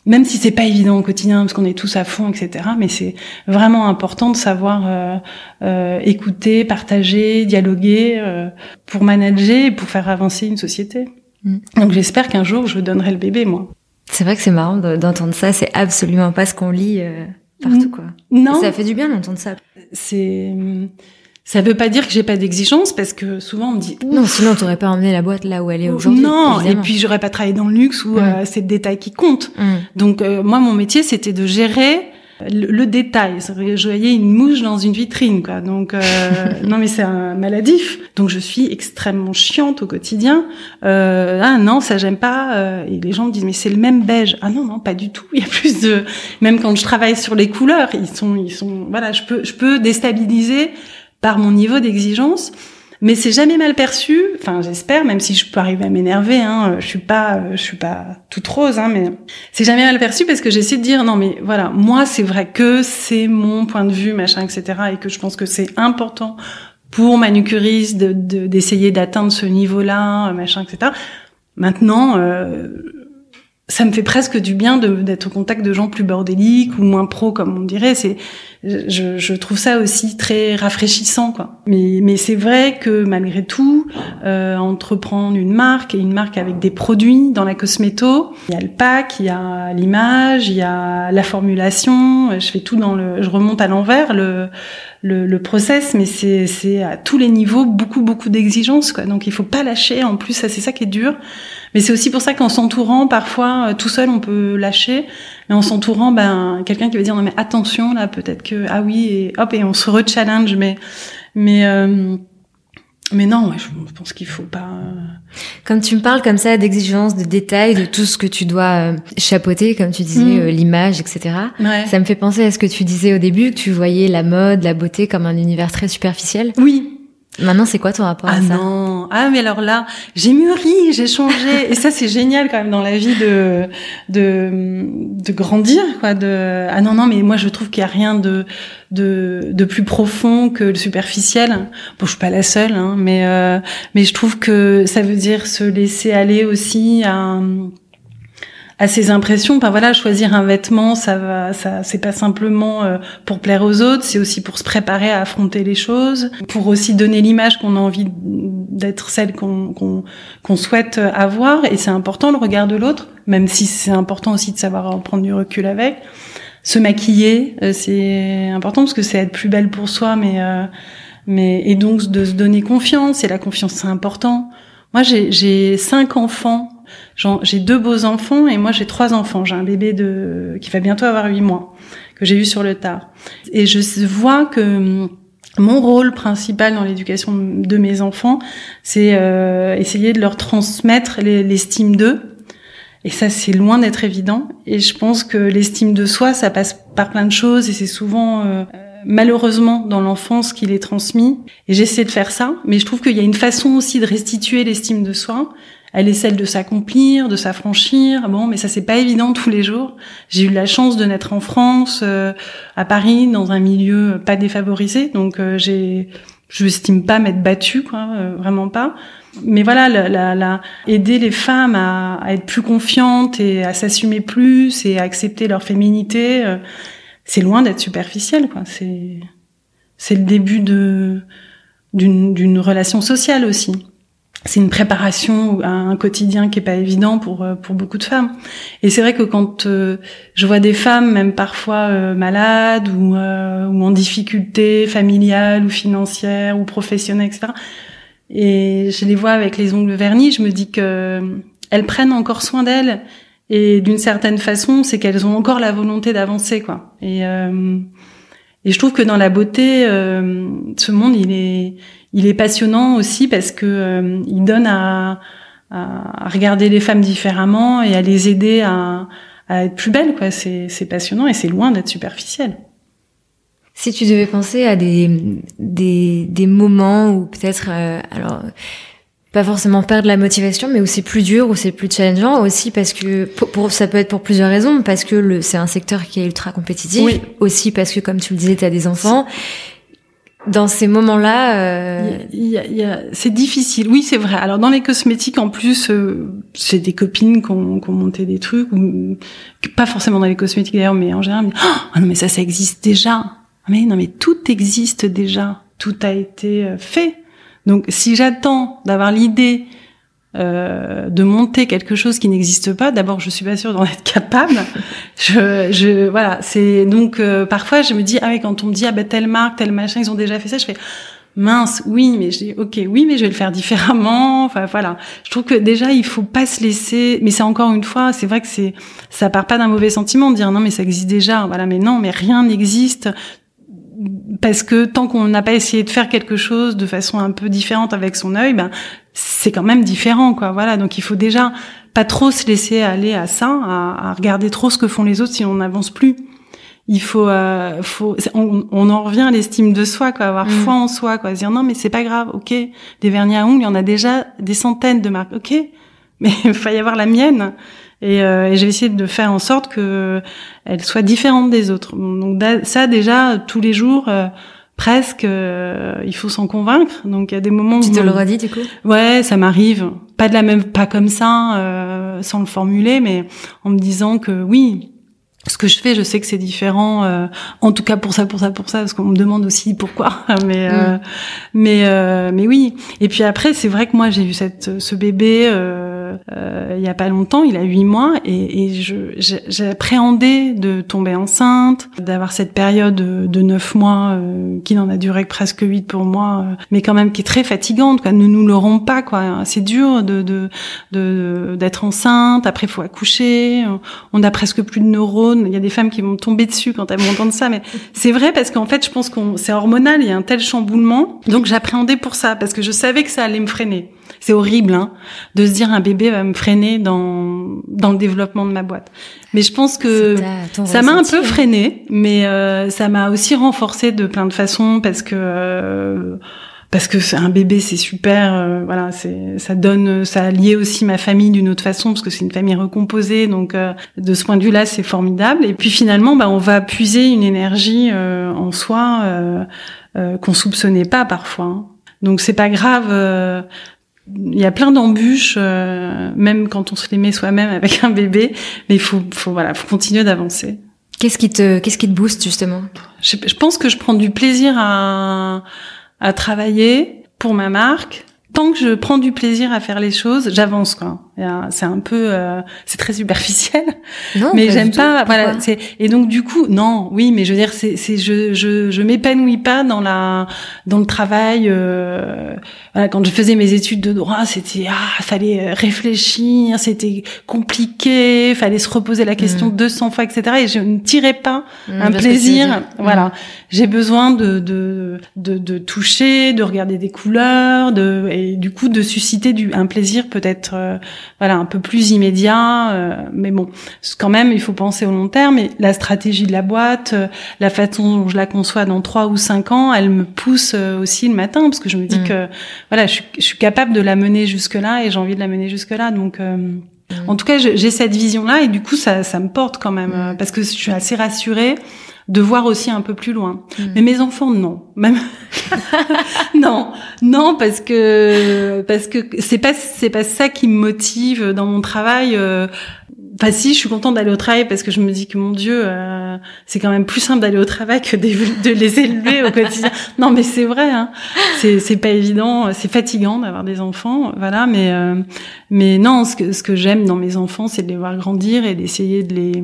même si c'est pas évident au quotidien parce qu'on est tous à fond, etc. Mais c'est vraiment important de savoir euh, euh, écouter, partager, dialoguer euh, pour manager et pour faire avancer une société. Mm. Donc j'espère qu'un jour je donnerai le bébé moi. C'est vrai que c'est marrant d'entendre ça. C'est absolument pas ce qu'on lit euh, partout quoi. Non. ça fait du bien d'entendre ça. C'est ça veut pas dire que j'ai pas d'exigence parce que souvent on me dit non sinon t'aurais pas emmené la boîte là où elle est aujourd'hui. Non et puis j'aurais pas travaillé dans le luxe où mm. euh, c'est le détail qui compte. Mm. Donc euh, moi mon métier c'était de gérer le, détail. Je voyais une mouche dans une vitrine quoi. Donc euh, non mais c'est un maladif. Donc je suis extrêmement chiante au quotidien. ah non ça j'aime pas. et les gens me disent mais c'est le même beige. Ah non non pas du tout. Il y a plus de même quand je travaille sur les couleurs ils sont ils sont voilà je peux je peux déstabiliser par mon niveau d'exigence. Mais c'est jamais mal perçu. Enfin, j'espère, même si je peux arriver à m'énerver. Hein, je suis pas, je suis pas toute rose, hein, mais c'est jamais mal perçu parce que j'essaie de dire non, mais voilà, moi c'est vrai que c'est mon point de vue, machin, etc. Et que je pense que c'est important pour manucuriste de d'essayer d'atteindre ce niveau-là, machin, etc. Maintenant, euh, ça me fait presque du bien d'être au contact de gens plus bordéliques ou moins pro comme on dirait. C'est je, je, trouve ça aussi très rafraîchissant quoi. Mais mais c'est vrai que malgré tout euh, entreprendre une marque et une marque avec des produits dans la cosméto il y a le pack il y a l'image il y a la formulation je fais tout dans le je remonte à l'envers le le, le process, mais c'est, à tous les niveaux beaucoup beaucoup d'exigences. Donc il faut pas lâcher. En plus, ça c'est ça qui est dur. Mais c'est aussi pour ça qu'en s'entourant, parfois, euh, tout seul, on peut lâcher. Mais en s'entourant, ben, quelqu'un qui va dire non mais attention là, peut-être que ah oui et hop et on se re-challenge. Mais mais euh, mais non, je pense qu'il faut pas. Comme tu me parles comme ça d'exigence, de détails, de tout ce que tu dois euh, chapeauter, comme tu disais, mm. euh, l'image, etc. Ça me fait penser à ce que tu disais au début, que tu voyais la mode, la beauté comme un univers très superficiel. Oui, Maintenant, c'est quoi ton rapport ah à ça? non, ah mais alors là, j'ai mûri, j'ai changé, et ça c'est génial quand même dans la vie de de de grandir quoi. De ah non non, mais moi je trouve qu'il y a rien de de de plus profond que le superficiel. Bon, je suis pas la seule, hein, mais euh, mais je trouve que ça veut dire se laisser aller aussi à à ses impressions. Enfin voilà, choisir un vêtement, ça va, ça c'est pas simplement euh, pour plaire aux autres, c'est aussi pour se préparer à affronter les choses, pour aussi donner l'image qu'on a envie d'être celle qu'on qu'on souhaite avoir. Et c'est important le regard de l'autre, même si c'est important aussi de savoir prendre du recul avec. Se maquiller, euh, c'est important parce que c'est être plus belle pour soi, mais euh, mais et donc de se donner confiance. Et la confiance, c'est important. Moi, j'ai cinq enfants j'ai deux beaux enfants et moi j'ai trois enfants. J'ai un bébé de qui va bientôt avoir huit mois que j'ai eu sur le tard. Et je vois que hum, mon rôle principal dans l'éducation de mes enfants, c'est euh, essayer de leur transmettre l'estime d'eux. Et ça, c'est loin d'être évident. Et je pense que l'estime de soi, ça passe par plein de choses et c'est souvent euh, malheureusement dans l'enfance qu'il est transmis. Et j'essaie de faire ça, mais je trouve qu'il y a une façon aussi de restituer l'estime de soi elle est celle de s'accomplir, de s'affranchir. Bon, mais ça c'est pas évident tous les jours. J'ai eu la chance de naître en France, euh, à Paris, dans un milieu pas défavorisé, donc euh, j'ai, je estime pas m'être battue, quoi, euh, vraiment pas. Mais voilà, la, la, aider les femmes à, à, être plus confiantes et à s'assumer plus et à accepter leur féminité, c'est loin d'être superficiel, quoi. C'est c'est le début de d'une relation sociale aussi c'est une préparation à un quotidien qui est pas évident pour euh, pour beaucoup de femmes. Et c'est vrai que quand euh, je vois des femmes, même parfois euh, malades ou, ou en difficulté familiale ou financière ou professionnelle, etc. Et je les vois avec les ongles vernis, je me dis que elles prennent encore soin d'elles et d'une certaine façon, c'est qu'elles ont encore la volonté d'avancer, quoi. Et et je trouve que dans la beauté, ce monde, il est il est passionnant aussi parce que euh, il donne à, à, regarder les femmes différemment et à les aider à, à être plus belles. Quoi. C'est, c'est passionnant et c'est loin d'être superficiel. Si tu devais penser à des, des, des moments où peut-être, euh, alors pas forcément perdre la motivation, mais où c'est plus dur, où c'est plus challengeant aussi parce que pour, ça peut être pour plusieurs raisons, parce que le, c'est un secteur qui est ultra compétitif, oui. aussi parce que comme tu le disais, tu as des enfants dans ces moments-là, euh... c'est difficile. Oui, c'est vrai. Alors dans les cosmétiques, en plus, euh, c'est des copines qui ont, qui ont, monté des trucs, ou pas forcément dans les cosmétiques d'ailleurs, mais en général. oh non, mais ça, ça existe déjà. Mais non, mais tout existe déjà. Tout a été euh, fait. Donc si j'attends d'avoir l'idée euh, de monter quelque chose qui n'existe pas, d'abord je suis pas sûre d'en être capable. je, je voilà, c'est donc euh, parfois je me dis ah oui quand on me dit ah ben telle marque, tel machin, ils ont déjà fait ça, je fais mince, oui, mais je dis ok, oui, mais je vais le faire différemment. Enfin voilà, je trouve que déjà il faut pas se laisser. Mais c'est encore une fois, c'est vrai que c'est ça part pas d'un mauvais sentiment de dire non mais ça existe déjà. Voilà, mais non, mais rien n'existe parce que tant qu'on n'a pas essayé de faire quelque chose de façon un peu différente avec son œil, ben c'est quand même différent, quoi. Voilà, donc il faut déjà pas trop se laisser aller à ça, à, regarder trop ce que font les autres si on n'avance plus. Il faut, euh, faut, on, en revient à l'estime de soi, quoi, avoir mm. foi en soi, quoi, dire non mais c'est pas grave, ok, des vernis à ongles, il y en a déjà des centaines de marques, ok, mais il faut y avoir la mienne. Et, euh, et j'ai essayé de faire en sorte que elle soit différente des autres. Donc ça déjà tous les jours. Euh, presque, euh, il faut s'en convaincre. Donc il y a des moments. Tu te le redis du coup? Ouais, ça m'arrive. Pas de la même, pas comme ça, euh, sans le formuler, mais en me disant que oui, ce que je fais, je sais que c'est différent. Euh, en tout cas pour ça, pour ça, pour ça, parce qu'on me demande aussi pourquoi. mais euh, mm. mais mais oui. Et puis après, c'est vrai que moi j'ai eu cette ce bébé il y a pas longtemps, il a huit mois, et, et je j'appréhendais de tomber enceinte, d'avoir cette période de neuf mois qui n'en a duré que presque huit pour moi, mais quand même qui est très fatigante. Quoi. Ne nous l'aurons pas, quoi. C'est dur de de d'être enceinte. Après, faut accoucher. On a presque plus de neurones. Il y a des femmes qui vont tomber dessus quand elles vont entendre ça, mais c'est vrai parce qu'en fait, je pense qu'on c'est hormonal. Il y a un tel chamboulement, donc j'appréhendais pour ça parce que je savais que ça allait me freiner. C'est horrible hein, de se dire un bébé va me freiner dans dans le développement de ma boîte. Mais je pense que ça m'a un peu freiné, mais euh, ça m'a aussi renforcé de plein de façons parce que euh, parce que un bébé, c'est super. Euh, voilà, c'est ça donne, ça a lié aussi ma famille d'une autre façon parce que c'est une famille recomposée. Donc de ce point de vue-là, c'est formidable. Et puis finalement, bah, on va puiser une énergie en soi qu'on soupçonnait pas parfois. Hein. Donc c'est pas grave il y a plein d'embûches, euh, même quand on se les met soi-même avec un bébé, mais il faut, faut voilà, faut continuer d'avancer. Qu'est-ce qui te, qu'est-ce qui te booste justement? Je, je, pense que je prends du plaisir à, à travailler pour ma marque, tant que je prends du plaisir à faire les choses, j'avance quoi. C'est un peu, euh, c'est très superficiel, non, mais j'aime pas. Voilà. C'est et donc du coup, non, oui, mais je veux dire, c'est, c'est je, je, je m'épanouis pas dans la, dans le travail. Euh, voilà, quand je faisais mes études de droit, c'était ah, fallait réfléchir, c'était compliqué, fallait se reposer la question 200 mm. fois, etc. Et je ne tirais pas mm, un plaisir. Voilà, mm. J'ai besoin de, de, de, de toucher, de regarder des couleurs, de et du coup de susciter du un plaisir peut-être euh, voilà un peu plus immédiat euh, mais bon quand même il faut penser au long terme et la stratégie de la boîte euh, la façon dont je la conçois dans trois ou cinq ans elle me pousse aussi le matin parce que je me dis mm. que voilà je suis, je suis, capable de la mener jusque là et j'ai envie de la mener jusque là donc mm. en tout cas j'ai cette vision là et du coup ça ça me porte quand même mm. parce que je suis assez rassurée de voir aussi un peu plus loin. Hmm. Mais mes enfants, non. Même non, non, parce que parce que c'est pas c'est pas ça qui me motive dans mon travail. Euh, enfin si, je suis contente d'aller au travail parce que je me dis que mon Dieu, euh, c'est quand même plus simple d'aller au travail que de les élever au quotidien. Non, mais c'est vrai, hein. c'est c'est pas évident, c'est fatigant d'avoir des enfants, voilà. Mais euh, mais non, ce que ce que j'aime dans mes enfants, c'est de les voir grandir et d'essayer de les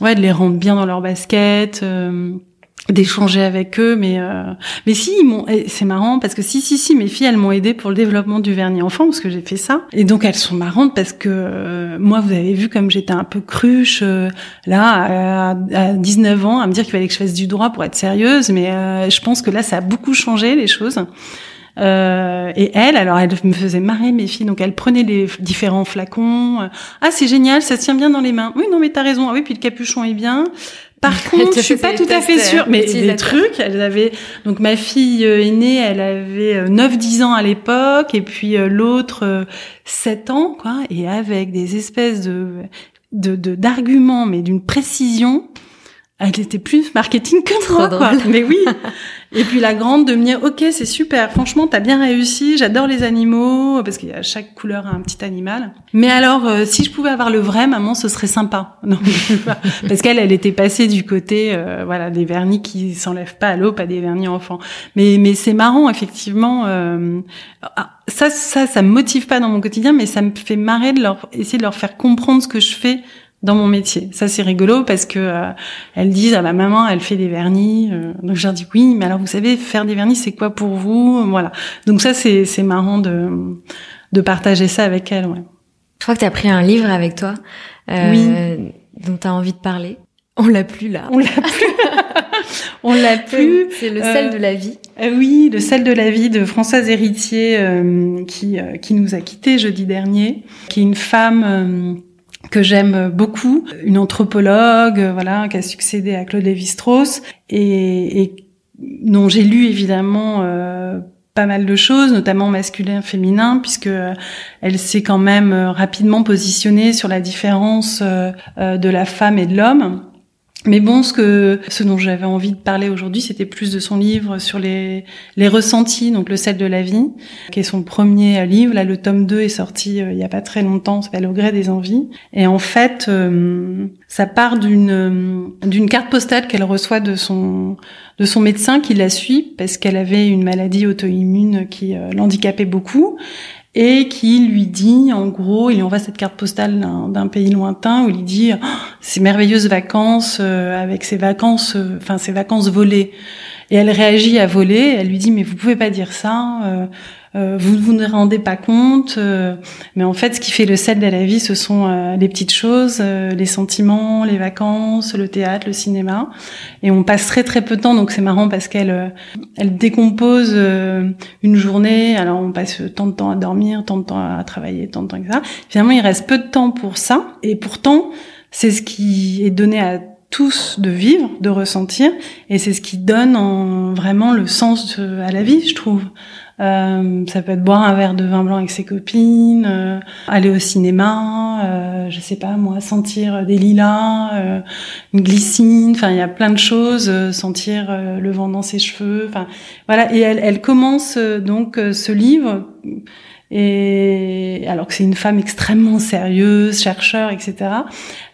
ouais, de les rendre bien dans leur basket, euh, d'échanger avec eux. Mais euh, mais si, ils m'ont, c'est marrant parce que si si si, mes filles, elles m'ont aidé pour le développement du vernis enfant parce que j'ai fait ça. Et donc elles sont marrantes parce que euh, moi, vous avez vu comme j'étais un peu cruche là à, 19 ans à me dire qu'il fallait que je fasse du droit pour être sérieuse. Mais je pense que là, ça a beaucoup changé les choses. Euh, et elle, alors elle me faisait marrer mes filles, donc elle prenait les différents flacons. Ah c'est génial, ça tient bien dans les mains. Oui non mais t'as raison. Ah oui puis le capuchon est bien. Par contre, je suis pas tout à fait sûre, mais des trucs, elle avait donc ma fille euh, aînée, elle avait 9-10 euh, ans à l'époque et puis l'autre 7 ans quoi et avec des espèces de de d'arguments mais d'une précision elle était plus marketing que moi, quoi. Mais oui. Et puis la grande de me dire, ok, c'est super. Franchement, t'as bien réussi. J'adore les animaux parce qu'il y a chaque couleur a un petit animal. Mais alors, euh, si je pouvais avoir le vrai, maman, ce serait sympa. Non, parce qu'elle, elle était passée du côté, euh, voilà, des vernis qui s'enlèvent pas à l'eau, pas des vernis enfants. Mais mais c'est marrant, effectivement. Euh, ah, ça, ça, ça me motive pas dans mon quotidien, mais ça me fait marrer de leur essayer de leur faire comprendre ce que je fais dans mon métier. Ça c'est rigolo parce que euh, elles disent ah bah maman elle fait des vernis. Euh. donc je leur dis oui mais alors vous savez faire des vernis c'est quoi pour vous? Voilà. Donc ça c'est c'est marrant de de partager ça avec elles. Ouais. Je crois que tu as pris un livre avec toi euh, oui. dont tu as envie de parler. On l'a plus là. On l'a plus. On l'a plus. C'est le sel de la vie. oui, le sel de la vie de Françoise Héritier qui qui nous a quittés jeudi dernier, qui est une femme que j'aime beaucoup, une anthropologue, voilà, qui a succédé à Claude Lévi-Strauss et, et dont j'ai lu évidemment euh, pas mal de choses, notamment masculin, féminin, puisque euh, elle s'est quand même euh, rapidement positionnée sur la différence de la femme et de l'homme. Mais bon, ce que ce dont j'avais envie de parler aujourd'hui, c'était plus de son livre sur les les ressentis, donc le sel de la vie, qui est son premier livre. Là, le tome 2 est sorti euh, il y a pas très longtemps, s'appelle Au gré des envies. Et en fait, euh, ça part d'une euh, d'une carte postale qu'elle reçoit de son de son médecin qui la suit parce qu'elle avait une maladie auto-immune qui l'handicapait beaucoup et qui lui dit, en gros, il lui envoie cette carte postale d'un pays lointain où il dit oh, ces merveilleuses vacances avec ses vacances, enfin ses vacances volées. Et elle réagit à voler. Elle lui dit mais vous pouvez pas dire ça. Euh, vous ne vous ne rendez pas compte, euh, mais en fait, ce qui fait le sel de la vie, ce sont euh, les petites choses, les sentiments, les vacances, le théâtre, le cinéma. Et on passe très très peu de temps, donc c'est marrant parce qu'elle elle décompose une journée. Alors on passe tant de temps à dormir, tant de temps à travailler, tant de temps que ça. Finalement, il reste peu de temps pour ça, et pourtant, c'est ce qui est donné à tous de vivre, de ressentir, et c'est ce qui donne en, vraiment le sens à la vie, je trouve. Euh, ça peut être boire un verre de vin blanc avec ses copines, euh, aller au cinéma, euh, je sais pas moi, sentir des lilas, euh, une glycine. Enfin, il y a plein de choses. sentir le vent dans ses cheveux. Enfin, voilà. Et elle, elle commence donc ce livre et alors que c'est une femme extrêmement sérieuse, chercheur, etc.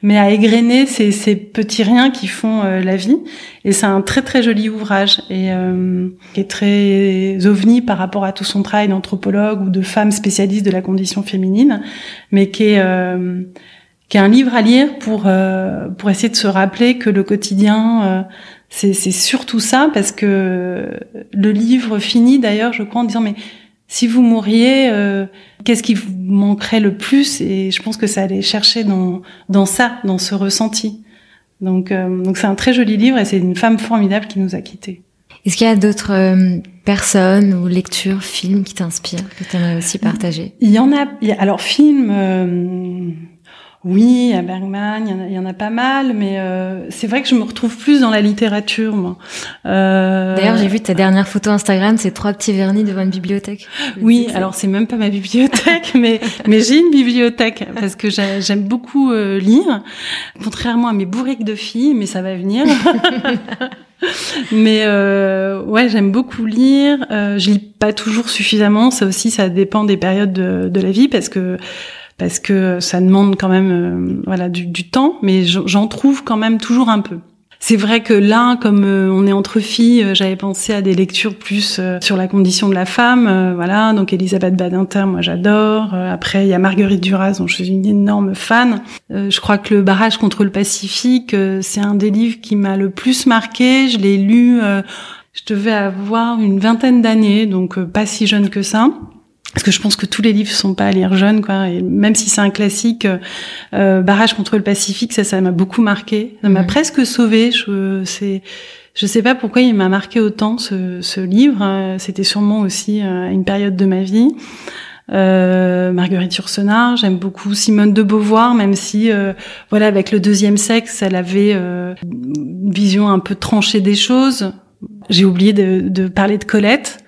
Mais à égrener ces, ces petits riens qui font euh, la vie. Et c'est un très très joli ouvrage et euh, qui est très ovni par rapport à tout son travail d'anthropologue ou de femme spécialiste de la condition féminine, mais qui est euh, qui est un livre à lire pour pour essayer de se rappeler que le quotidien c'est surtout ça parce que le livre finit d'ailleurs je crois en disant mais si vous mouriez, euh, qu'est-ce qui vous manquerait le plus? Et je pense que ça allait chercher dans, dans ça, dans ce ressenti. Donc, euh, donc c'est un très joli livre et c'est une femme formidable qui nous a quittés. Est-ce qu'il y a d'autres euh, personnes ou lectures, films qui t'inspirent, que tu aimerais aussi partager? Il y en a. alors, films oui, à Bergman, il y, en a, pas mal, mais euh, c'est vrai que je me retrouve plus dans la littérature, moi. Euh... D'ailleurs, j'ai vu ta dernière photo Instagram, c'est trois petits vernis devant une bibliothèque. Oui, alors c'est même pas ma bibliothèque, mais mais j'ai une bibliothèque parce que j'aime beaucoup euh, lire, contrairement à mes bourriques de filles, mais ça va venir. mais euh, ouais, j'aime beaucoup lire. Je lis pas toujours suffisamment, ça aussi, ça dépend des périodes de, de la vie parce que parce que ça demande quand même euh, voilà du, du, temps, mais j'en trouve quand même toujours un peu. C'est vrai que là, comme euh, on est entre filles, euh, j'avais pensé à des lectures plus sur la condition de la femme, voilà. Donc Elisabeth Badinter, moi j'adore. après, il y a Marguerite Duras, dont je suis une énorme fan. je crois que le barrage contre le Pacifique, c'est un des livres qui m'a le plus marqué. Je l'ai lu. je devais avoir une vingtaine d'années, donc pas si jeune que ça parce que je pense que tous les livres sont pas à lire jeunes, quoi. Et même si c'est un classique, euh, Barrage contre le Pacifique, ça, ça m'a beaucoup marqué. Ça m'a presque sauvé. Je, c'est, je sais pas pourquoi il m'a marqué autant ce, ce livre. Euh, c'était sûrement aussi euh, une période de ma vie. Euh, Marguerite Yourcenar, j'aime beaucoup Simone de Beauvoir, même si, euh, voilà, avec le deuxième sexe, elle avait une vision un peu tranchée des choses. J'ai oublié de, de parler de Colette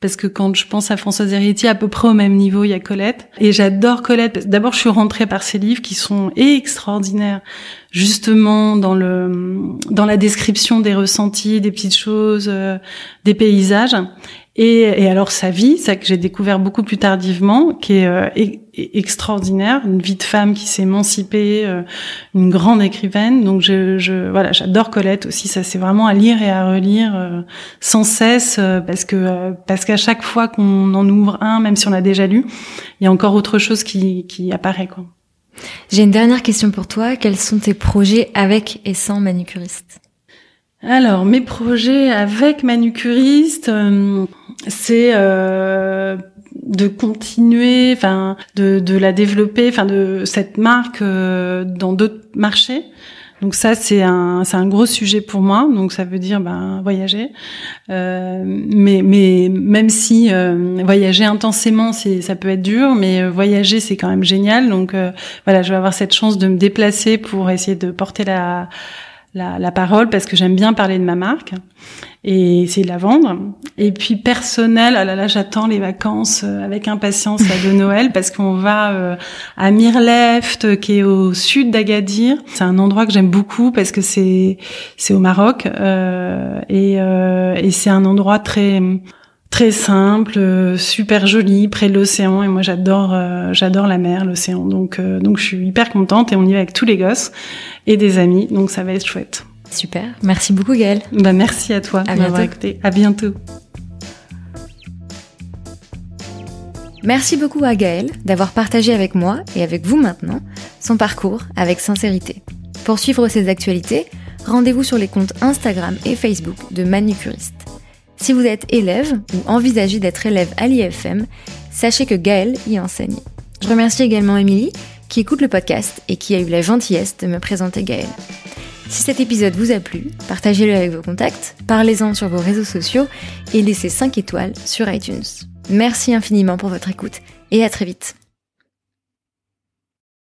parce que quand je pense à Françoise Héritier, à peu près au même niveau, il y a Colette. Et j'adore Colette. D'abord, je suis rentrée par ses livres qui sont extraordinaires, justement dans le dans la description des ressentis, des petites choses, euh, des paysages. Et, et, alors sa vie, ça que j'ai découvert beaucoup plus tardivement, qui est euh, extraordinaire, une vie de femme qui s'est émancipée, euh, une grande écrivaine. Donc je, je voilà, j'adore Colette aussi. Ça c'est vraiment à lire et à relire euh, sans cesse parce que parce qu'à chaque fois qu'on en ouvre un, même si on a déjà lu, il y a encore autre chose qui, qui apparaît quoi. J'ai une dernière question pour toi. Quels sont tes projets avec et sans manucuriste alors, mes projets avec manucuriste, euh, c'est euh, de continuer, enfin, de, de, la développer, enfin, de cette marque euh, dans d'autres marchés. Donc ça, c'est un, c'est un gros sujet pour moi. Donc ça veut dire ben, voyager. mais, mais même si voyager intensément, c'est, ça peut être dur, mais voyager, c'est quand même génial. Donc voilà, je vais avoir cette chance de me déplacer pour essayer de porter la la, la, parole parce que j'aime bien parler de ma marque et essayer de la vendre. Et puis personnel, ah là là, j'attends les vacances euh, avec impatience de Noël parce qu'on va euh, à Mirleft qui est au sud d'Agadir. C'est un endroit que j'aime beaucoup parce que c'est c'est au Maroc euh, et, euh, et c'est un endroit très très simple, super joli, près de l'océan. Et moi, j'adore, j'adore la mer, l'océan. Donc, donc, je suis hyper contente et on y va avec tous les gosses et des amis. Donc ça va être chouette. Super. Merci beaucoup Gaëlle. Bah, merci à toi. À bientôt. À bientôt. Merci beaucoup à Gaëlle d'avoir partagé avec moi et avec vous maintenant son parcours avec sincérité. Pour suivre ses actualités, rendez-vous sur les comptes Instagram et Facebook de Manucuriste. Si vous êtes élève ou envisagez d'être élève à l'IFM, sachez que Gaëlle y enseigne. Je remercie également Émilie qui écoute le podcast et qui a eu la gentillesse de me présenter Gaëlle. Si cet épisode vous a plu, partagez-le avec vos contacts, parlez-en sur vos réseaux sociaux et laissez 5 étoiles sur iTunes. Merci infiniment pour votre écoute et à très vite.